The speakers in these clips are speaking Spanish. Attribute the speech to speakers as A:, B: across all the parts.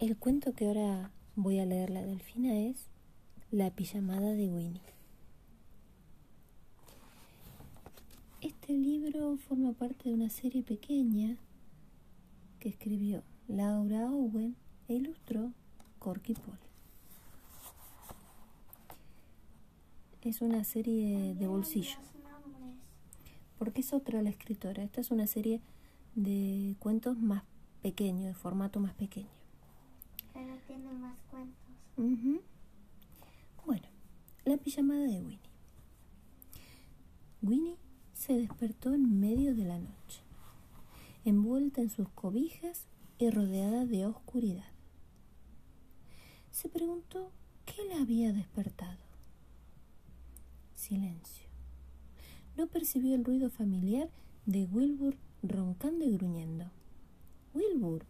A: El cuento que ahora voy a leer la delfina es La pijamada de Winnie. Este libro forma parte de una serie pequeña que escribió Laura Owen e ilustró Corky Paul. Es una serie de bolsillo, porque es otra la escritora. Esta es una serie de cuentos más pequeños, de formato más pequeño.
B: Pero tiene más cuentos.
A: Bueno, la pijamada de Winnie. Winnie se despertó en medio de la noche, envuelta en sus cobijas y rodeada de oscuridad. Se preguntó qué la había despertado. Silencio. No percibió el ruido familiar de Wilbur roncando y gruñendo. Wilbur.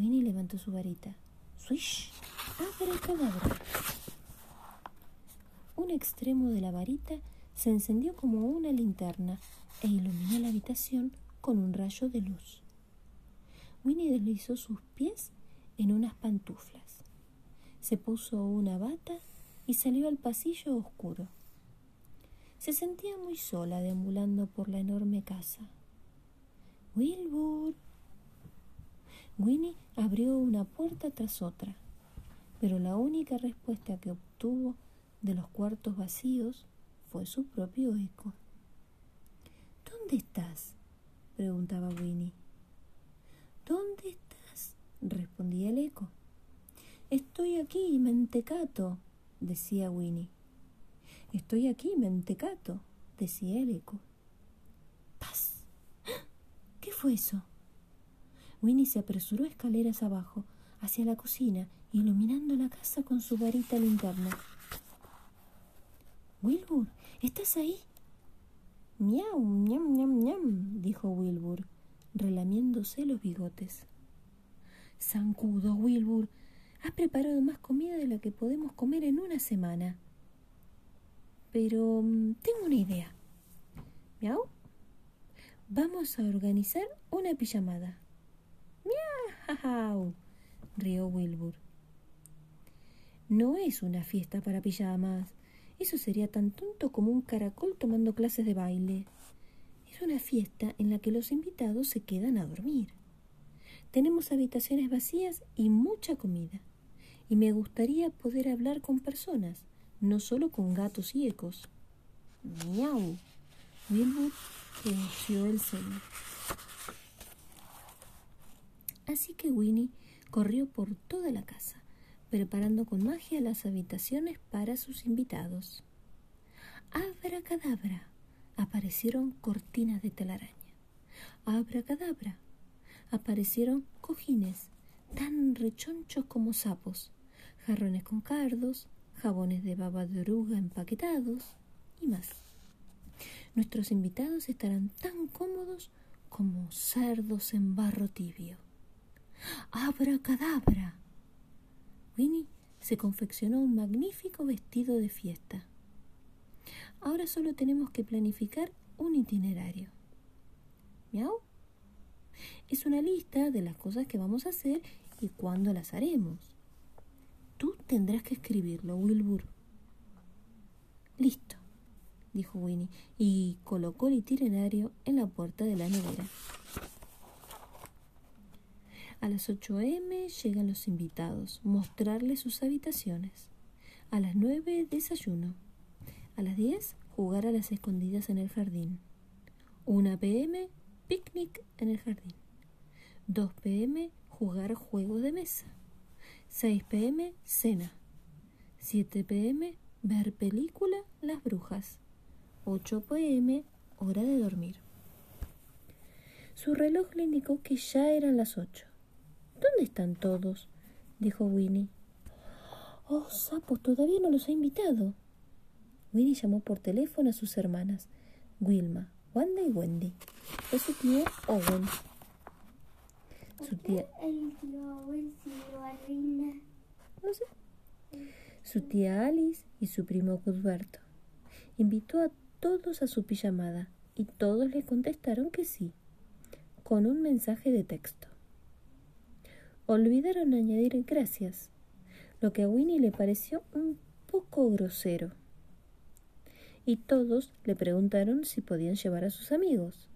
A: Winnie levantó su varita. ¡Swish! ¡Abracadabra! Un extremo de la varita se encendió como una linterna e iluminó la habitación con un rayo de luz. Winnie deslizó sus pies en unas pantuflas. Se puso una bata y salió al pasillo oscuro. Se sentía muy sola deambulando por la enorme casa. Wilbur. Winnie abrió una puerta tras otra, pero la única respuesta que obtuvo de los cuartos vacíos fue su propio eco. ¿Dónde estás? preguntaba Winnie. ¿Dónde estás? respondía el eco. Estoy aquí, mentecato, decía Winnie. Estoy aquí, mentecato, decía el eco. ¡Paz! ¿Qué fue eso? Winnie se apresuró escaleras abajo, hacia la cocina, iluminando la casa con su varita linterna. Wilbur, ¿estás ahí? Miau, ñam, ñam, ñam, dijo Wilbur, relamiéndose los bigotes. Zancudo, Wilbur, has preparado más comida de la que podemos comer en una semana. Pero mm, tengo una idea. Miau. Vamos a organizar una pijamada. Miau, rió Wilbur. No es una fiesta para pijamas. Eso sería tan tonto como un caracol tomando clases de baile. Es una fiesta en la que los invitados se quedan a dormir. Tenemos habitaciones vacías y mucha comida. Y me gustaría poder hablar con personas, no solo con gatos y ecos. Miau. Wilbur frunció el ceño. Así que Winnie corrió por toda la casa, preparando con magia las habitaciones para sus invitados. Abracadabra. Aparecieron cortinas de telaraña. Abracadabra. Aparecieron cojines tan rechonchos como sapos, jarrones con cardos, jabones de baba de oruga empaquetados y más. Nuestros invitados estarán tan cómodos como cerdos en barro tibio. ¡Abracadabra! Winnie se confeccionó un magnífico vestido de fiesta. Ahora solo tenemos que planificar un itinerario. ¿Miau? Es una lista de las cosas que vamos a hacer y cuándo las haremos. Tú tendrás que escribirlo, Wilbur. Listo, dijo Winnie, y colocó el itinerario en la puerta de la nevera. A las 8 a.m. llegan los invitados, mostrarles sus habitaciones. A las 9 desayuno. A las 10 jugar a las escondidas en el jardín. 1 p.m. picnic en el jardín. 2 p.m. jugar juegos de mesa. 6 p.m. cena. 7 p.m. ver película Las Brujas. 8 p.m. hora de dormir. Su reloj le indicó que ya eran las 8. ¿Dónde están todos? dijo Winnie. Oh, sapos, todavía no los ha invitado. Winnie llamó por teléfono a sus hermanas, Wilma, Wanda y Wendy. Fue su tío Owen. Su tía,
B: El tío Owen
A: no sé, su tía Alice y su primo Cuthberto. Invitó a todos a su pijamada y todos le contestaron que sí, con un mensaje de texto. Olvidaron añadir gracias, lo que a Winnie le pareció un poco grosero. Y todos le preguntaron si podían llevar a sus amigos,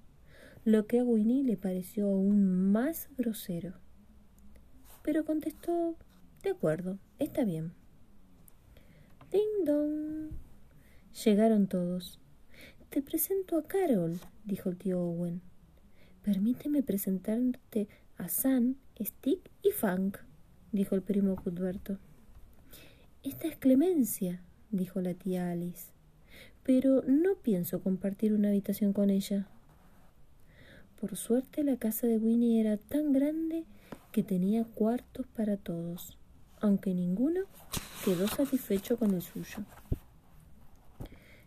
A: lo que a Winnie le pareció aún más grosero. Pero contestó, de acuerdo, está bien. Ding dong. Llegaron todos. Te presento a Carol, dijo el tío Owen. Permíteme presentarte a San, Stick y Funk, dijo el primo Cuthberto. Esta es Clemencia, dijo la tía Alice, pero no pienso compartir una habitación con ella. Por suerte la casa de Winnie era tan grande que tenía cuartos para todos, aunque ninguno quedó satisfecho con el suyo.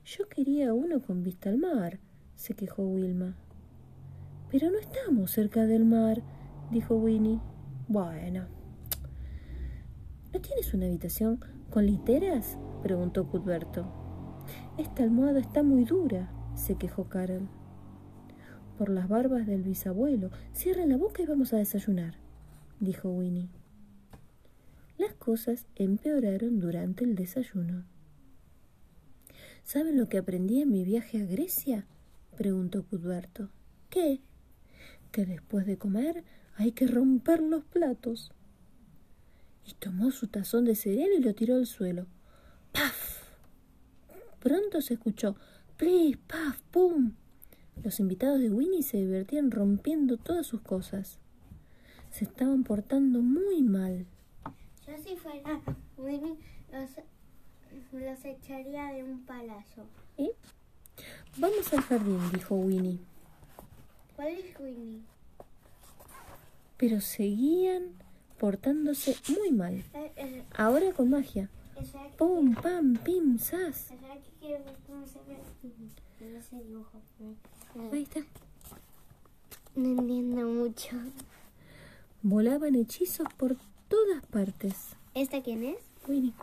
A: Yo quería uno con vista al mar, se quejó Wilma. Pero no estamos cerca del mar, dijo Winnie. Bueno. ¿No tienes una habitación con literas? preguntó Cuthberto. Esta almohada está muy dura, se quejó Carol. Por las barbas del bisabuelo, cierra la boca y vamos a desayunar, dijo Winnie. Las cosas empeoraron durante el desayuno. ¿Saben lo que aprendí en mi viaje a Grecia? preguntó Cuthberto. ¿Qué? Que después de comer hay que romper los platos. Y tomó su tazón de cereal y lo tiró al suelo. ¡Paf! Pronto se escuchó ¡plis, paf, pum! Los invitados de Winnie se divertían rompiendo todas sus cosas. Se estaban portando muy mal.
B: Yo si fuera Winnie los los echaría de un palazo.
A: ¿Y? Vamos al jardín, dijo Winnie.
B: ¿Cuál es Winnie?
A: Pero seguían portándose muy mal. Ahora con magia. Pum, pam, pim, sas. Ahí está.
B: No entiendo mucho.
A: Volaban hechizos por todas partes.
B: ¿Esta quién es?
A: Winnie.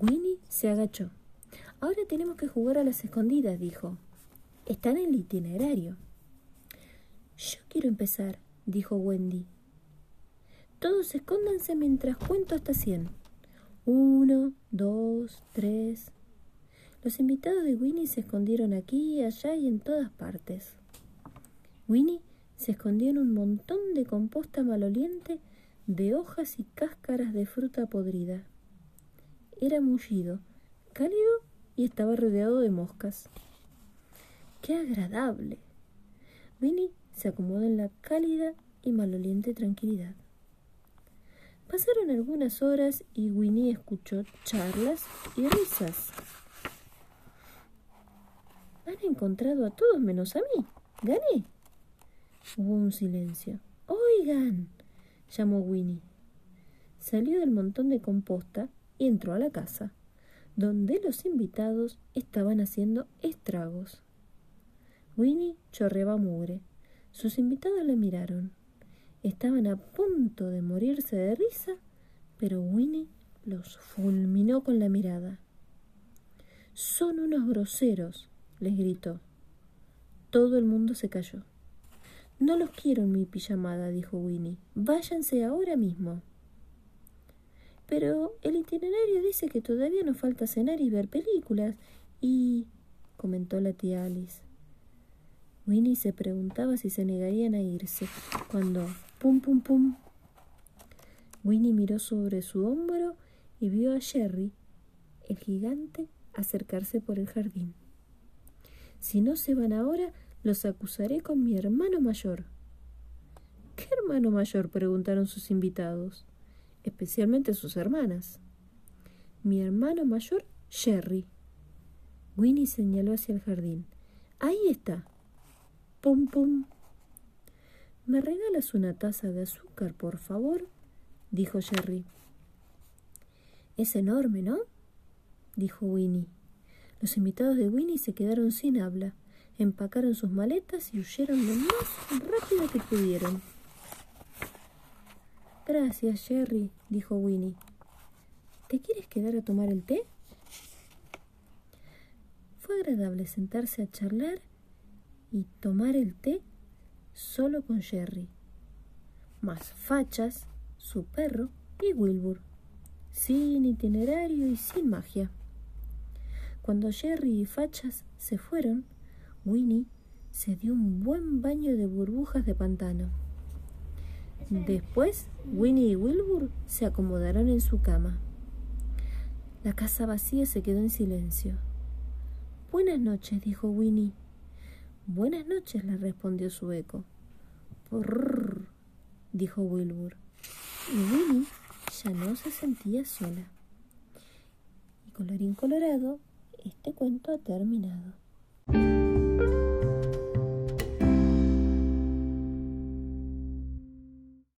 A: Winnie se agachó. Ahora tenemos que jugar a las escondidas, dijo. Está en el itinerario. Yo quiero empezar, dijo Wendy. Todos escóndanse mientras cuento hasta cien. Uno, dos, tres. Los invitados de Winnie se escondieron aquí, allá y en todas partes. Winnie se escondió en un montón de composta maloliente de hojas y cáscaras de fruta podrida. Era mullido, cálido y estaba rodeado de moscas. ¡Qué agradable! Winnie se acomodó en la cálida y maloliente tranquilidad. Pasaron algunas horas y Winnie escuchó charlas y risas. Han encontrado a todos menos a mí. Gané. Hubo un silencio. Oigan, llamó Winnie. Salió del montón de composta y entró a la casa, donde los invitados estaban haciendo estragos. Winnie chorreaba mugre. Sus invitados la miraron. Estaban a punto de morirse de risa, pero Winnie los fulminó con la mirada. Son unos groseros, les gritó. Todo el mundo se calló. No los quiero en mi pijamada, dijo Winnie. Váyanse ahora mismo. Pero el itinerario dice que todavía nos falta cenar y ver películas. Y... comentó la tía Alice. Winnie se preguntaba si se negarían a irse, cuando... ¡Pum, pum, pum! Winnie miró sobre su hombro y vio a Jerry, el gigante, acercarse por el jardín. Si no se van ahora, los acusaré con mi hermano mayor. ¿Qué hermano mayor? preguntaron sus invitados, especialmente sus hermanas. Mi hermano mayor, Jerry. Winnie señaló hacia el jardín. Ahí está. Pum, pum. ¿Me regalas una taza de azúcar, por favor? dijo Jerry. Es enorme, ¿no? dijo Winnie. Los invitados de Winnie se quedaron sin habla, empacaron sus maletas y huyeron lo más rápido que pudieron. Gracias, Jerry, dijo Winnie. ¿Te quieres quedar a tomar el té? Fue agradable sentarse a charlar y tomar el té solo con Jerry. más Fachas, su perro y Wilbur, sin itinerario y sin magia. Cuando Jerry y Fachas se fueron, Winnie se dio un buen baño de burbujas de pantano. Después, Winnie y Wilbur se acomodaron en su cama. La casa vacía se quedó en silencio. Buenas noches, dijo Winnie. Buenas noches, le respondió su eco. Prrr, dijo Wilbur. Y Winnie ya no se sentía sola. Y colorín colorado, este cuento ha terminado.